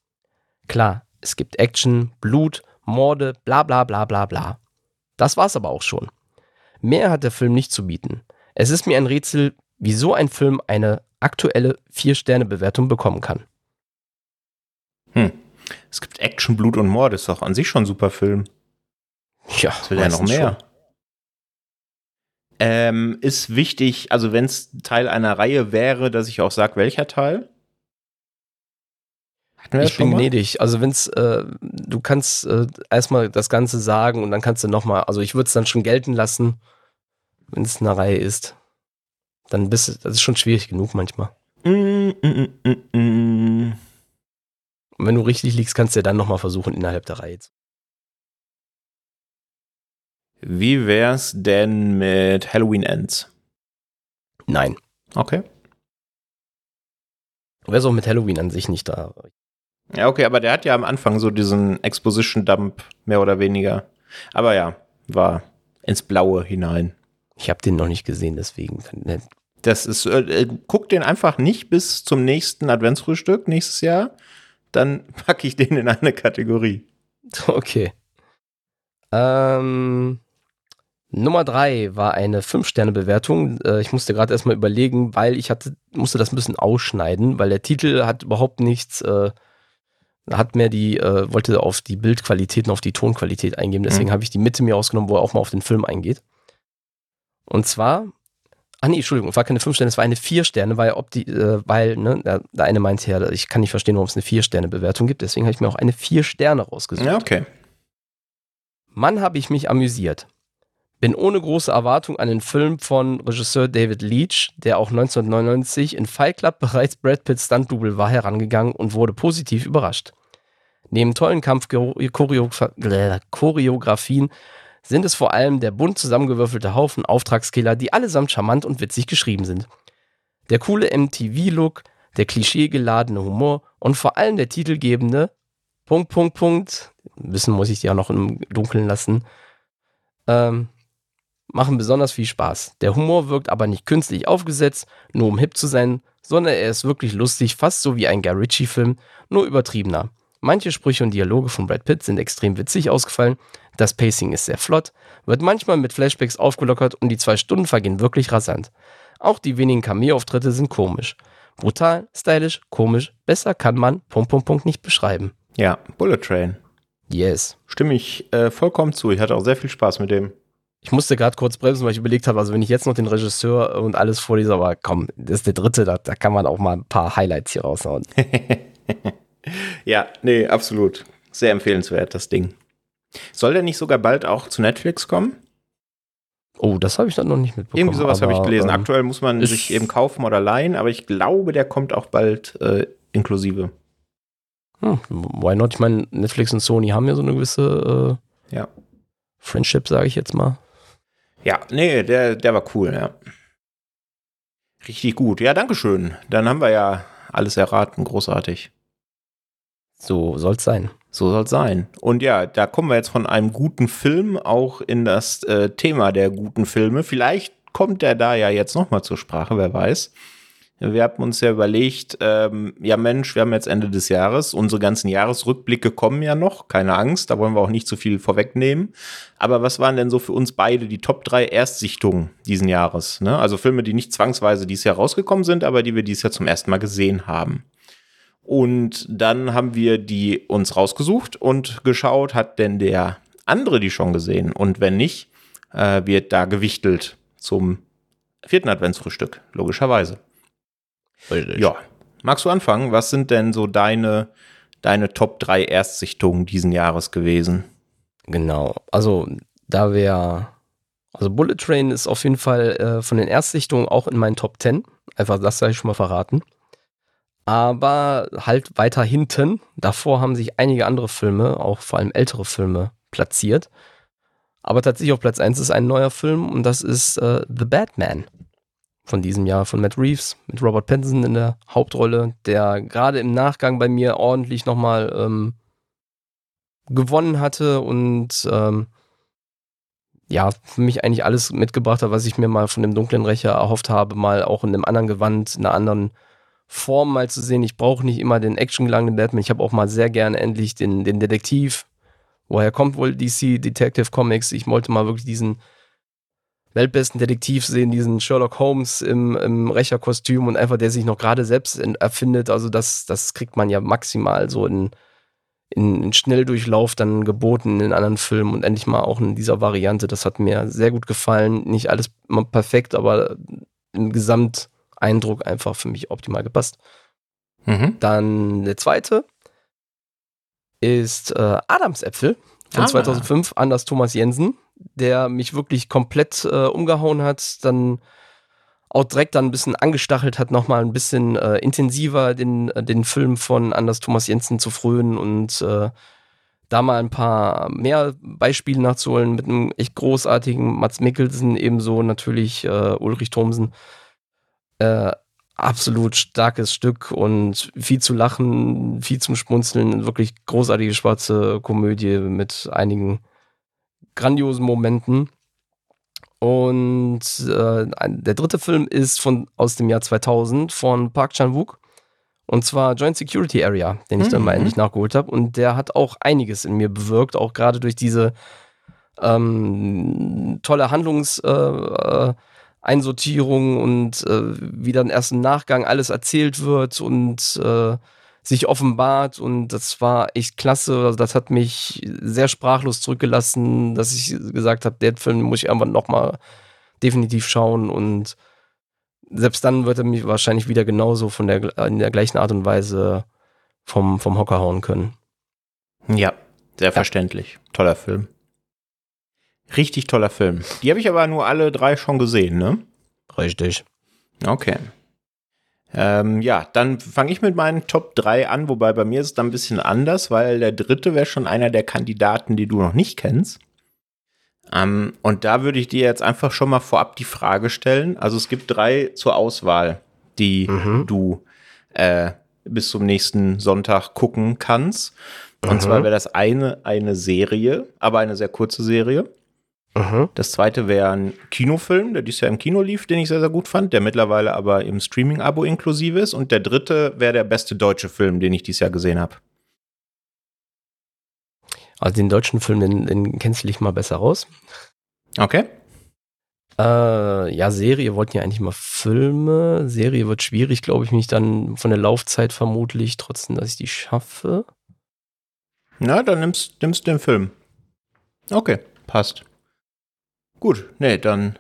Klar, es gibt Action, Blut, Morde, bla bla bla bla bla. Das war's aber auch schon. Mehr hat der Film nicht zu bieten. Es ist mir ein Rätsel, wieso ein Film eine aktuelle 4-Sterne-Bewertung bekommen kann. Es gibt Action, Blut und Mord, ist doch an sich schon ein super Film. Ja, Was will er noch mehr? Ähm, ist wichtig, also wenn es Teil einer Reihe wäre, dass ich auch sage, welcher Teil? Hatten wir das Ich bin mal? gnädig. Also wenn's, äh, du kannst äh, erstmal das Ganze sagen und dann kannst du nochmal, also ich würde es dann schon gelten lassen, wenn es eine Reihe ist. Dann bist du, das ist schon schwierig genug manchmal. Mm, mm, mm, mm. Und wenn du richtig liegst, kannst du ja dann nochmal versuchen, innerhalb der Reihe zu. Wie wär's denn mit Halloween Ends? Nein. Okay. Du wärst auch mit Halloween an sich nicht da. Ja, okay, aber der hat ja am Anfang so diesen Exposition-Dump, mehr oder weniger. Aber ja, war ins Blaue hinein. Ich habe den noch nicht gesehen, deswegen. ne, Das ist, äh, äh, guck den einfach nicht bis zum nächsten Adventsfrühstück nächstes Jahr. Dann packe ich den in eine Kategorie. Okay. Ähm, Nummer drei war eine 5-Sterne-Bewertung. Äh, ich musste gerade erstmal überlegen, weil ich hatte, musste das ein bisschen ausschneiden, weil der Titel hat überhaupt nichts, äh, hat mehr die, äh, wollte auf die Bildqualität und auf die Tonqualität eingehen. Deswegen Mhm. habe ich die Mitte mir ausgenommen, wo er auch mal auf den Film eingeht. Und zwar, ah nee, Entschuldigung, es war keine 5 Sterne, es war eine 4 Sterne, weil, ob die, äh, weil ne, der, der eine meinte ja, ich kann nicht verstehen, warum es eine 4-Sterne-Bewertung gibt. Deswegen habe ich mir auch eine 4 Sterne rausgesucht. Ja, okay. Mann, habe ich mich amüsiert. Bin ohne große Erwartung an den Film von Regisseur David Leach, der auch 1999 in Fight Club bereits Brad Pitts Stunt-Double war, herangegangen und wurde positiv überrascht. Neben tollen Kampfchoreografien sind es vor allem der bunt zusammengewürfelte Haufen Auftragskiller, die allesamt charmant und witzig geschrieben sind. Der coole MTV-Look, der klischeegeladene Humor und vor allem der titelgebende Punkt, Punkt, Punkt. Wissen muss ich die auch noch im Dunkeln lassen. Ähm, machen besonders viel Spaß. Der Humor wirkt aber nicht künstlich aufgesetzt, nur um hip zu sein, sondern er ist wirklich lustig, fast so wie ein Guy Ritchie-Film, nur übertriebener. Manche Sprüche und Dialoge von Brad Pitt sind extrem witzig ausgefallen, das Pacing ist sehr flott, wird manchmal mit Flashbacks aufgelockert und die zwei Stunden vergehen wirklich rasant. Auch die wenigen Cameo-Auftritte sind komisch. Brutal, stylisch, komisch, besser kann man Punkt, Punkt, Punkt nicht beschreiben. Ja, Bullet Train. Yes. Stimme ich äh, vollkommen zu. Ich hatte auch sehr viel Spaß mit dem. Ich musste gerade kurz bremsen, weil ich überlegt habe, also wenn ich jetzt noch den Regisseur und alles vorlese, aber komm, das ist der dritte, da, da kann man auch mal ein paar Highlights hier raushauen. ja, nee, absolut. Sehr empfehlenswert, das Ding. Soll der nicht sogar bald auch zu Netflix kommen? Oh, das habe ich dann noch nicht mitbekommen. Irgendwie sowas habe ich gelesen. Ähm, Aktuell muss man sich eben kaufen oder leihen, aber ich glaube, der kommt auch bald äh, inklusive. Hm, why not? Ich meine, Netflix und Sony haben ja so eine gewisse äh, ja. Friendship, sage ich jetzt mal. Ja, nee, der, der war cool, ja. Richtig gut. Ja, danke schön. Dann haben wir ja alles erraten. Großartig. So soll's sein. So soll's sein. Und ja, da kommen wir jetzt von einem guten Film auch in das äh, Thema der guten Filme. Vielleicht kommt der da ja jetzt nochmal zur Sprache, wer weiß. Wir haben uns ja überlegt, ähm, ja Mensch, wir haben jetzt Ende des Jahres, unsere ganzen Jahresrückblicke kommen ja noch, keine Angst, da wollen wir auch nicht zu viel vorwegnehmen. Aber was waren denn so für uns beide die Top 3 Erstsichtungen diesen Jahres? Ne? Also Filme, die nicht zwangsweise dieses Jahr rausgekommen sind, aber die wir dieses Jahr zum ersten Mal gesehen haben. Und dann haben wir die uns rausgesucht und geschaut, hat denn der andere die schon gesehen? Und wenn nicht, äh, wird da gewichtelt zum vierten Adventsfrühstück, logischerweise. Richtig. Ja. Magst du anfangen? Was sind denn so deine, deine Top 3 Erstsichtungen diesen Jahres gewesen? Genau. Also, da wäre. Also, Bullet Train ist auf jeden Fall äh, von den Erstsichtungen auch in meinen Top 10. Einfach, das sei ich schon mal verraten. Aber halt weiter hinten. Davor haben sich einige andere Filme, auch vor allem ältere Filme, platziert. Aber tatsächlich auf Platz 1 ist ein neuer Film und das ist äh, The Batman von diesem Jahr von Matt Reeves mit Robert Pattinson in der Hauptrolle, der gerade im Nachgang bei mir ordentlich nochmal ähm, gewonnen hatte und ähm, ja, für mich eigentlich alles mitgebracht hat, was ich mir mal von dem dunklen Rächer erhofft habe, mal auch in einem anderen Gewand, in einer anderen Form mal zu sehen. Ich brauche nicht immer den actiongelangenen Batman, ich habe auch mal sehr gerne endlich den, den Detektiv. Woher kommt wohl DC Detective Comics? Ich wollte mal wirklich diesen weltbesten Detektiv sehen, diesen Sherlock Holmes im, im Rächerkostüm und einfach der sich noch gerade selbst erfindet. Also das, das kriegt man ja maximal so in, in, in Schnelldurchlauf dann geboten in anderen Filmen und endlich mal auch in dieser Variante. Das hat mir sehr gut gefallen. Nicht alles perfekt, aber im Gesamteindruck einfach für mich optimal gepasst. Mhm. Dann der zweite ist äh, Adamsäpfel von ah. 2005, Anders Thomas Jensen der mich wirklich komplett äh, umgehauen hat, dann auch direkt dann ein bisschen angestachelt hat, nochmal ein bisschen äh, intensiver den, äh, den Film von Anders Thomas Jensen zu frönen und äh, da mal ein paar mehr Beispiele nachzuholen mit einem echt großartigen Mats Mikkelsen, ebenso natürlich äh, Ulrich Thomsen. Äh, absolut starkes Stück und viel zu lachen, viel zum Schmunzeln, wirklich großartige schwarze Komödie mit einigen grandiosen Momenten. Und äh, der dritte Film ist von, aus dem Jahr 2000 von Park Chan-wook. Und zwar Joint Security Area, den ich mhm. dann mal mhm. endlich nachgeholt habe. Und der hat auch einiges in mir bewirkt, auch gerade durch diese ähm, tolle Handlungseinsortierung äh, äh und äh, wie dann erst im Nachgang alles erzählt wird und äh, sich offenbart und das war echt klasse. Also das hat mich sehr sprachlos zurückgelassen, dass ich gesagt habe, der Film muss ich irgendwann nochmal definitiv schauen und selbst dann wird er mich wahrscheinlich wieder genauso von der, in der gleichen Art und Weise vom, vom Hocker hauen können. Ja, sehr ja. verständlich. Toller Film. Richtig toller Film. Die habe ich aber nur alle drei schon gesehen, ne? Richtig. Okay. Ähm, ja, dann fange ich mit meinen Top 3 an, wobei bei mir ist es dann ein bisschen anders, weil der dritte wäre schon einer der Kandidaten, die du noch nicht kennst. Ähm, und da würde ich dir jetzt einfach schon mal vorab die Frage stellen. Also es gibt drei zur Auswahl, die mhm. du äh, bis zum nächsten Sonntag gucken kannst. Und mhm. zwar wäre das eine eine Serie, aber eine sehr kurze Serie. Mhm. Das zweite wäre ein Kinofilm, der dieses Jahr im Kino lief, den ich sehr, sehr gut fand, der mittlerweile aber im Streaming-Abo inklusive ist. Und der dritte wäre der beste deutsche Film, den ich dieses Jahr gesehen habe. Also den deutschen Film, den, den kennst du dich mal besser raus. Okay. Äh, ja, Serie wollten ja eigentlich mal Filme. Serie wird schwierig, glaube ich, mich dann von der Laufzeit vermutlich, trotzdem, dass ich die schaffe. Na, dann nimmst, nimmst du den Film. Okay, passt. Gut, nee, dann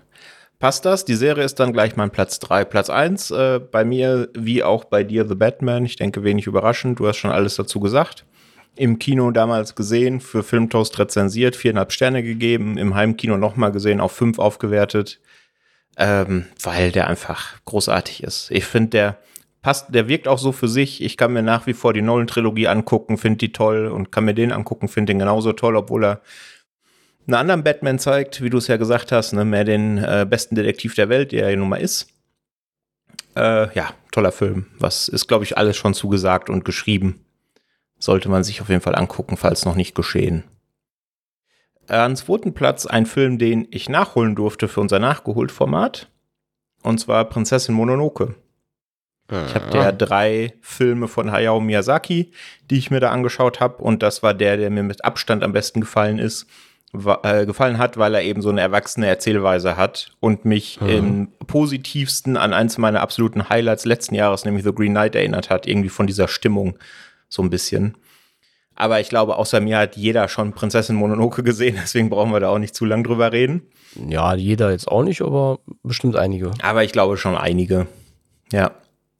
passt das. Die Serie ist dann gleich mein Platz 3. Platz 1 äh, bei mir, wie auch bei dir, The Batman. Ich denke, wenig überraschend. Du hast schon alles dazu gesagt. Im Kino damals gesehen, für Filmtoast rezensiert, viereinhalb Sterne gegeben, im Heimkino nochmal gesehen, auf fünf aufgewertet, ähm, weil der einfach großartig ist. Ich finde, der passt, der wirkt auch so für sich. Ich kann mir nach wie vor die Nolan-Trilogie angucken, finde die toll und kann mir den angucken, finde den genauso toll, obwohl er einen anderen Batman zeigt, wie du es ja gesagt hast, ne, mehr den äh, besten Detektiv der Welt, der er nun mal ist. Äh, ja, toller Film. Was ist, glaube ich, alles schon zugesagt und geschrieben. Sollte man sich auf jeden Fall angucken, falls noch nicht geschehen. An zweiten Platz ein Film, den ich nachholen durfte für unser Nachgeholt-Format. Und zwar Prinzessin Mononoke. Ich habe ja drei Filme von Hayao Miyazaki, die ich mir da angeschaut habe. Und das war der, der mir mit Abstand am besten gefallen ist. Äh, gefallen hat, weil er eben so eine erwachsene Erzählweise hat und mich mhm. im positivsten an eins meiner absoluten Highlights letzten Jahres, nämlich The Green Knight, erinnert hat, irgendwie von dieser Stimmung so ein bisschen. Aber ich glaube, außer mir hat jeder schon Prinzessin Mononoke gesehen, deswegen brauchen wir da auch nicht zu lang drüber reden. Ja, jeder jetzt auch nicht, aber bestimmt einige. Aber ich glaube schon einige. Ja.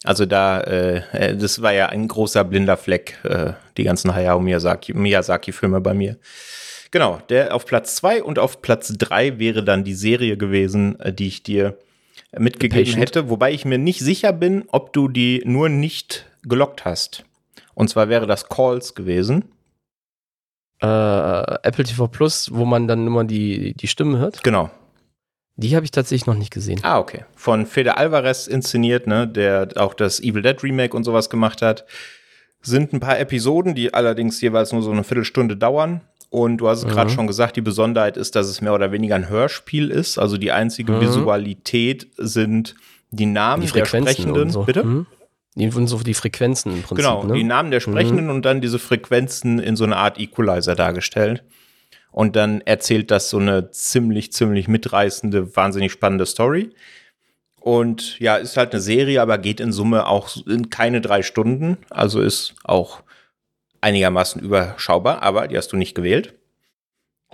Also da, äh, äh das war ja ein großer blinder Fleck, äh, die ganzen Hayao Miyazaki-Filme Miyazaki bei mir. Genau, der auf Platz zwei und auf Platz drei wäre dann die Serie gewesen, äh, die ich dir mitgegeben hätte, wobei ich mir nicht sicher bin, ob du die nur nicht gelockt hast. Und zwar wäre das Calls gewesen. Äh, Apple TV Plus, wo man dann immer die, die Stimmen hört. Genau. Die habe ich tatsächlich noch nicht gesehen. Ah, okay. Von Fede Alvarez inszeniert, ne, der auch das Evil Dead Remake und sowas gemacht hat. Sind ein paar Episoden, die allerdings jeweils nur so eine Viertelstunde dauern. Und du hast es mhm. gerade schon gesagt, die Besonderheit ist, dass es mehr oder weniger ein Hörspiel ist. Also die einzige mhm. Visualität sind die Namen die der Sprechenden. So. Bitte? Mhm. So die Frequenzen im Prinzip. Genau, ne? die Namen der Sprechenden mhm. und dann diese Frequenzen in so eine Art Equalizer dargestellt. Und dann erzählt das so eine ziemlich, ziemlich mitreißende, wahnsinnig spannende Story. Und ja, ist halt eine Serie, aber geht in Summe auch in keine drei Stunden. Also ist auch einigermaßen überschaubar, aber die hast du nicht gewählt.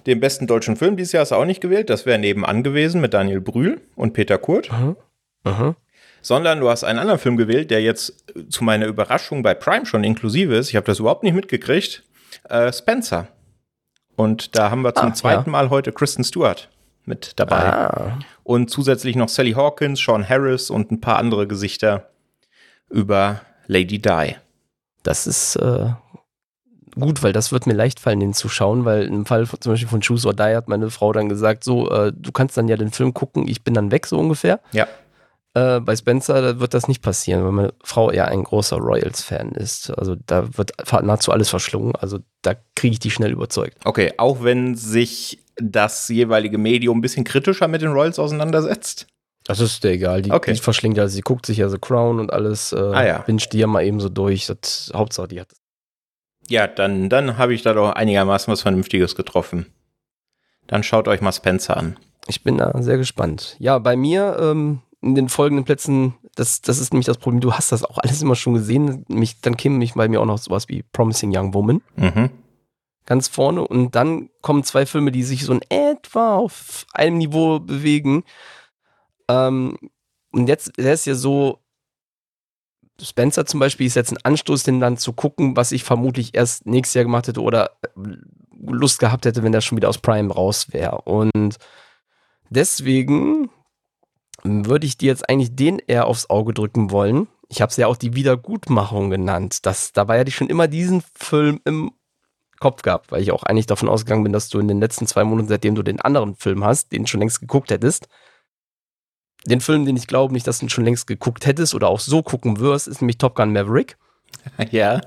Den besten deutschen Film dieses Jahr hast du auch nicht gewählt. Das wäre nebenan gewesen mit Daniel Brühl und Peter Kurt. Mhm. Mhm. Sondern du hast einen anderen Film gewählt, der jetzt zu meiner Überraschung bei Prime schon inklusive ist. Ich habe das überhaupt nicht mitgekriegt. Äh, Spencer. Und da haben wir zum ah, zweiten ja. Mal heute Kristen Stewart mit dabei. Ah. Und zusätzlich noch Sally Hawkins, Sean Harris und ein paar andere Gesichter über Lady Di. Das ist äh, gut, weil das wird mir leicht fallen, den zu schauen, weil im Fall von, zum Beispiel von Choose or Die hat meine Frau dann gesagt, so, äh, du kannst dann ja den Film gucken, ich bin dann weg, so ungefähr. Ja. Äh, bei Spencer da wird das nicht passieren, weil meine Frau eher ein großer Royals-Fan ist. Also da wird nahezu alles verschlungen. Also da kriege ich die schnell überzeugt. Okay, auch wenn sich das jeweilige Medium ein bisschen kritischer mit den Royals auseinandersetzt? Das ist dir egal. Die, okay. die verschlingt ja, sie guckt sich ja so Crown und alles, äh, ah, ja. die ja mal eben so durch. Das, Hauptsache, die hat das. Ja, dann, dann habe ich da doch einigermaßen was Vernünftiges getroffen. Dann schaut euch mal Spencer an. Ich bin da sehr gespannt. Ja, bei mir ähm, in den folgenden Plätzen, das, das ist nämlich das Problem, du hast das auch alles immer schon gesehen. Mich, dann käme mich bei mir auch noch sowas wie Promising Young Woman. Mhm. Ganz vorne. Und dann kommen zwei Filme, die sich so in etwa auf einem Niveau bewegen. Ähm, und jetzt, der ist ja so, Spencer zum Beispiel ist jetzt ein Anstoß, den dann zu gucken, was ich vermutlich erst nächstes Jahr gemacht hätte oder Lust gehabt hätte, wenn der schon wieder aus Prime raus wäre. Und deswegen würde ich dir jetzt eigentlich den eher aufs Auge drücken wollen. Ich habe es ja auch die Wiedergutmachung genannt. Das, dabei hatte ich schon immer diesen Film im Kopf gehabt, weil ich auch eigentlich davon ausgegangen bin, dass du in den letzten zwei Monaten, seitdem du den anderen Film hast, den schon längst geguckt hättest, den Film, den ich glaube nicht, dass du schon längst geguckt hättest oder auch so gucken wirst, ist nämlich Top Gun Maverick. Ja.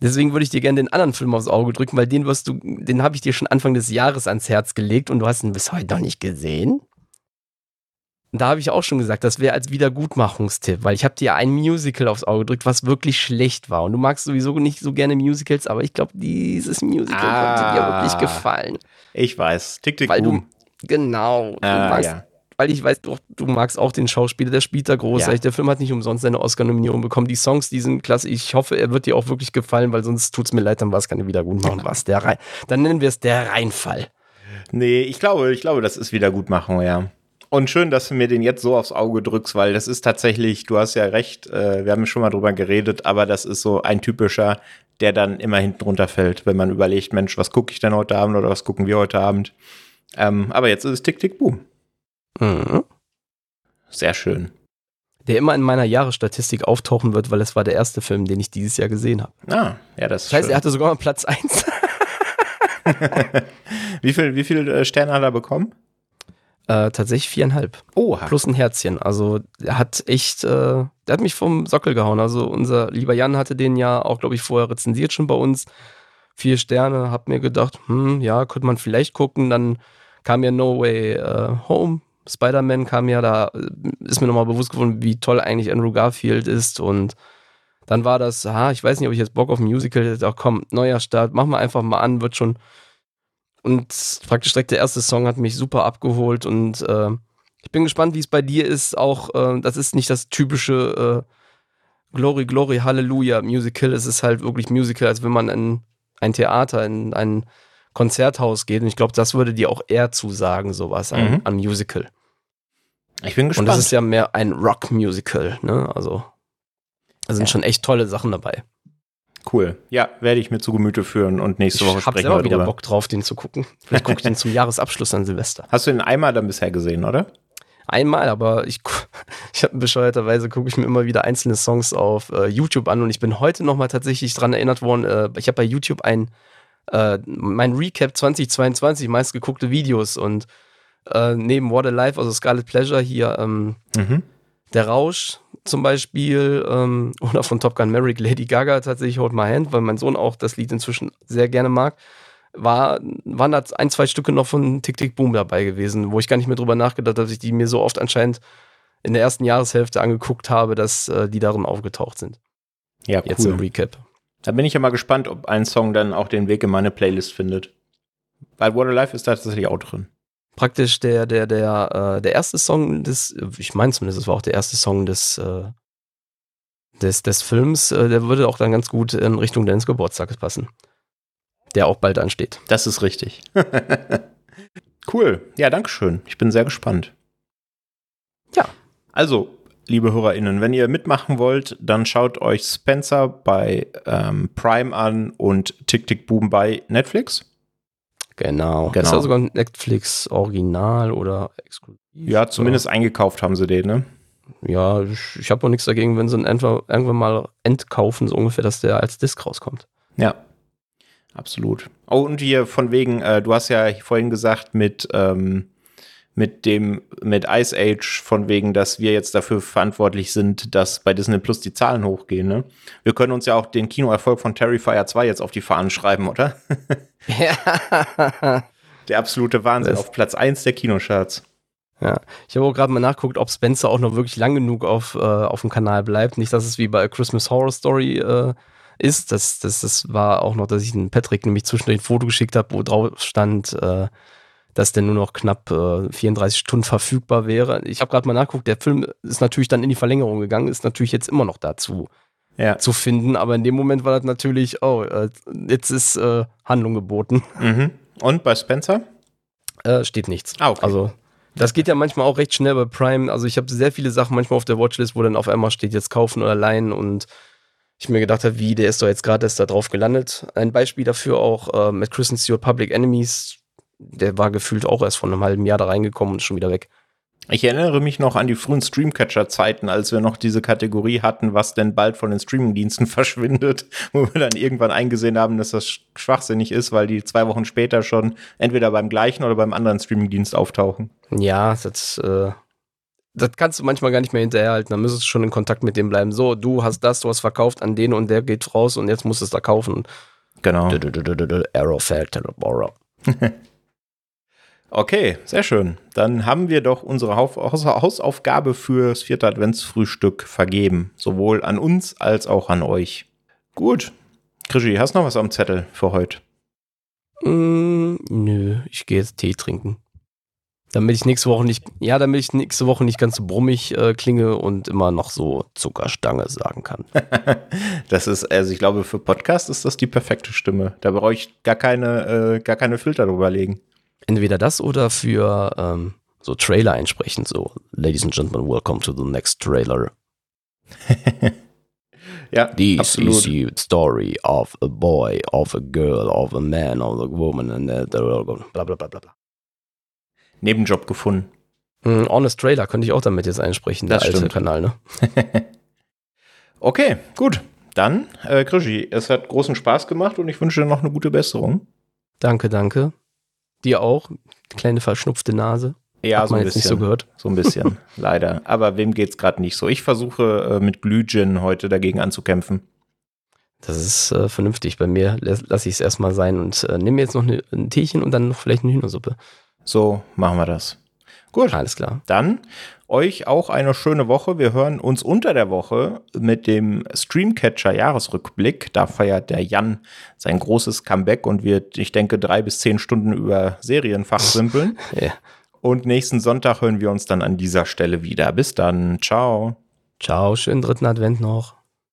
Deswegen würde ich dir gerne den anderen Film aufs Auge drücken, weil den wirst du, den habe ich dir schon Anfang des Jahres ans Herz gelegt und du hast ihn bis heute noch nicht gesehen. Und da habe ich auch schon gesagt, das wäre als Wiedergutmachungstipp, weil ich habe dir ein Musical aufs Auge gedrückt, was wirklich schlecht war. Und du magst sowieso nicht so gerne Musicals, aber ich glaube, dieses Musical Ah. könnte dir wirklich gefallen. Ich weiß. Tick, tick, Weil boom. du, genau, du Ah, magst, ja. Weil ich weiß, du, du magst auch den Schauspieler, der spielt da großartig. Ja. Der Film hat nicht umsonst seine Oscar-Nominierung bekommen. Die Songs, die sind klasse. Ich hoffe, er wird dir auch wirklich gefallen, weil sonst tut es mir leid, dann war es keine Wiedergutmachung. Was? Der Rein, dann nennen wir es der Reinfall. Nee, ich glaube, ich glaube, das ist Wiedergutmachung, ja. Und schön, dass du mir den jetzt so aufs Auge drückst, weil das ist tatsächlich, du hast ja recht, äh, wir haben schon mal drüber geredet, aber das ist so ein typischer, der dann immer hinten runterfällt, wenn man überlegt, Mensch, was gucke ich denn heute Abend oder was gucken wir heute Abend? Ähm, aber jetzt ist es Tick, Tick, Boom. Mhm. Sehr schön. Der immer in meiner Jahresstatistik auftauchen wird, weil es war der erste Film, den ich dieses Jahr gesehen habe. Ah, ja, das ist Das heißt, schön. er hatte sogar mal Platz 1. wie viel, wie viel äh, Sterne hat er bekommen? äh, tatsächlich viereinhalb. Oha. Plus ein Herzchen. Also er hat echt, äh, der hat mich vom Sockel gehauen. Also unser lieber Jan hatte den ja auch, glaube ich, vorher rezensiert schon bei uns. Vier Sterne, hab mir gedacht, hm, ja, könnte man vielleicht gucken. Dann kam ja No Way äh, Home. Spider-Man kam ja, da ist mir nochmal bewusst geworden, wie toll eigentlich Andrew Garfield ist. Und dann war das, ah, ich weiß nicht, ob ich jetzt Bock auf ein Musical hätte. Ach komm, neuer Start, mach mal einfach mal an, wird schon. Und praktisch direkt der erste Song hat mich super abgeholt und äh, ich bin gespannt, wie es bei dir ist. Auch äh, das ist nicht das typische äh, Glory, Glory, Halleluja Musical. Es ist halt wirklich Musical, als wenn man in ein Theater, in ein Konzerthaus geht. Und ich glaube, das würde dir auch eher zusagen, sowas an, Mhm. an Musical. Ich bin Und gespannt. das ist ja mehr ein Rock-Musical, ne? Also da sind Ja. schon echt tolle Sachen dabei. cool. Ja, werde ich mir zu Gemüte führen und nächste Woche ich habe sprechen selber wir wieder drüber. Bock drauf, den zu gucken. Vielleicht gucke ich den zum Jahresabschluss an Silvester. Hast du den einmal dann bisher gesehen, oder? Einmal, aber ich, ich habe bescheuerterweise gucke ich mir immer wieder einzelne Songs auf äh, YouTube an und ich bin heute nochmal tatsächlich dran erinnert worden. Äh, ich habe bei YouTube ein äh, mein Recap 2022 meistgeguckte Videos und äh, neben What a Life, also Scarlet Pleasure hier ähm, Mhm. der Rausch zum Beispiel ähm, oder von Top Gun Maverick Lady Gaga tatsächlich Hold My Hand, weil mein Sohn auch das Lied inzwischen sehr gerne mag. War, waren da ein, zwei Stücke noch von Tick Tick Boom dabei gewesen, wo ich gar nicht mehr drüber nachgedacht habe, dass ich die mir so oft anscheinend in der ersten Jahreshälfte angeguckt habe, dass äh, die darin aufgetaucht sind. Ja, cool. Jetzt im Recap. Da bin ich ja mal gespannt, ob ein Song dann auch den Weg in meine Playlist findet. Weil What a Life ist da tatsächlich auch drin. Praktisch der, der, der, äh, der erste Song des, ich meine zumindest, es war auch der erste Song des, äh, des, des Films, äh, der würde auch dann ganz gut in Richtung deines Geburtstages passen. Der auch bald ansteht. Das ist richtig. cool. Ja, Dankeschön. Ich bin sehr gespannt. Ja. Also, liebe HörerInnen, wenn ihr mitmachen wollt, dann schaut euch Spencer bei ähm, Prime an und Tick Tick Boom bei Netflix. Genau. Genau. Ist ja sogar ein Netflix Original oder exklusiv. Ja, zumindest eingekauft haben sie den, ne? Ja, ich, ich habe auch nichts dagegen, wenn sie ihn einfach irgendwann mal entkaufen, so ungefähr, dass der als Disc rauskommt. Ja. Absolut. Oh, und hier von wegen, äh, du hast ja vorhin gesagt, mit, ähm, mit dem, mit Ice Age, von wegen, dass wir jetzt dafür verantwortlich sind, dass bei Disney Plus die Zahlen hochgehen, ne? Wir können uns ja auch den Kinoerfolg von Terrifier 2 jetzt auf die Fahnen schreiben, oder? Ja. Der absolute Wahnsinn, auf Platz 1 der Kinocharts. Ja, ich habe auch gerade mal nachgeguckt, ob Spencer auch noch wirklich lang genug auf, äh, auf dem Kanal bleibt. Nicht, dass es wie bei A Christmas Horror Story äh, ist. Das, das, das war auch noch, dass ich den Patrick nämlich zwischendurch ein Foto geschickt habe, wo drauf stand, äh, dass der nur noch knapp äh, 34 Stunden verfügbar wäre. Ich habe gerade mal nachgeguckt, der Film ist natürlich dann in die Verlängerung gegangen, ist natürlich jetzt immer noch dazu Ja. zu finden, aber in dem Moment war das natürlich, oh, äh, jetzt ist äh, Handlung geboten. Mhm. Und bei Spencer? Äh, steht nichts. Ah, okay. Also, das geht ja manchmal auch recht schnell bei Prime. Also, ich habe sehr viele Sachen manchmal auf der Watchlist, wo dann auf einmal steht, jetzt kaufen oder leihen und ich mir gedacht habe, wie, der ist doch jetzt gerade erst da drauf gelandet. Ein Beispiel dafür auch äh, mit Kristen Stewart Public Enemies. Der war gefühlt auch erst vor einem halben Jahr da reingekommen und ist schon wieder weg. Ich erinnere mich noch an die frühen Streamcatcher-Zeiten, als wir noch diese Kategorie hatten, was denn bald von den Streamingdiensten verschwindet, wo wir dann irgendwann eingesehen haben, dass das schwachsinnig ist, weil die zwei Wochen später schon entweder beim gleichen oder beim anderen Streamingdienst auftauchen. Ja, das, äh, das kannst du manchmal gar nicht mehr hinterherhalten. Dann müsstest du schon in Kontakt mit dem bleiben. So, du hast das, du hast verkauft an den und der geht raus und jetzt musst du es da kaufen. Genau. Arrow fällt, Arrow. Okay, sehr schön. Dann haben wir doch unsere Haus Hausaufgabe fürs vierte Adventsfrühstück vergeben. Sowohl an uns als auch an euch. Gut. Krischi, hast du noch was am Zettel für heute? Mm, nö, ich gehe jetzt Tee trinken. Damit ich nächste Woche nicht, ja, damit ich nächste Woche nicht ganz so brummig äh, klinge und immer noch so Zuckerstange sagen kann. das ist, also ich glaube, für Podcast ist das die perfekte Stimme. Da brauche ich gar keine, äh, gar keine Filter drüber legen. Entweder das oder für ähm, so Trailer einsprechen, so Ladies and Gentlemen, welcome to the next trailer. ja, This absolut. is the story of a boy, of a girl, of a man, of a woman, and uh, bla bla bla bla bla. Nebenjob gefunden. Mm, Honest Trailer könnte ich auch damit jetzt einsprechen, der Das alte stimmt. Kanal, ne? Okay, gut. Dann, äh, Krischi, es hat großen Spaß gemacht und ich wünsche dir noch eine gute Besserung. Danke, danke. Dir auch. Kleine verschnupfte Nase. Ja, Hat so ein bisschen. nicht so gehört. So ein bisschen, leider. Aber wem geht's gerade nicht so? Ich versuche äh, mit Glühgin heute dagegen anzukämpfen. Das ist äh, vernünftig. Bei mir lasse ich es erstmal sein und äh, nehme jetzt noch eine, ein Teechen und dann noch vielleicht eine Hühnersuppe. So machen wir das. Gut, Alles klar. dann euch auch eine schöne Woche. Wir hören uns unter der Woche mit dem Streamcatcher Jahresrückblick. Da feiert der Jan sein großes Comeback und wird, ich denke, drei bis zehn Stunden über Serien fachsimpeln. Ja. Und nächsten Sonntag hören wir uns dann an dieser Stelle wieder. Bis dann. Ciao. Ciao, schönen dritten Advent noch.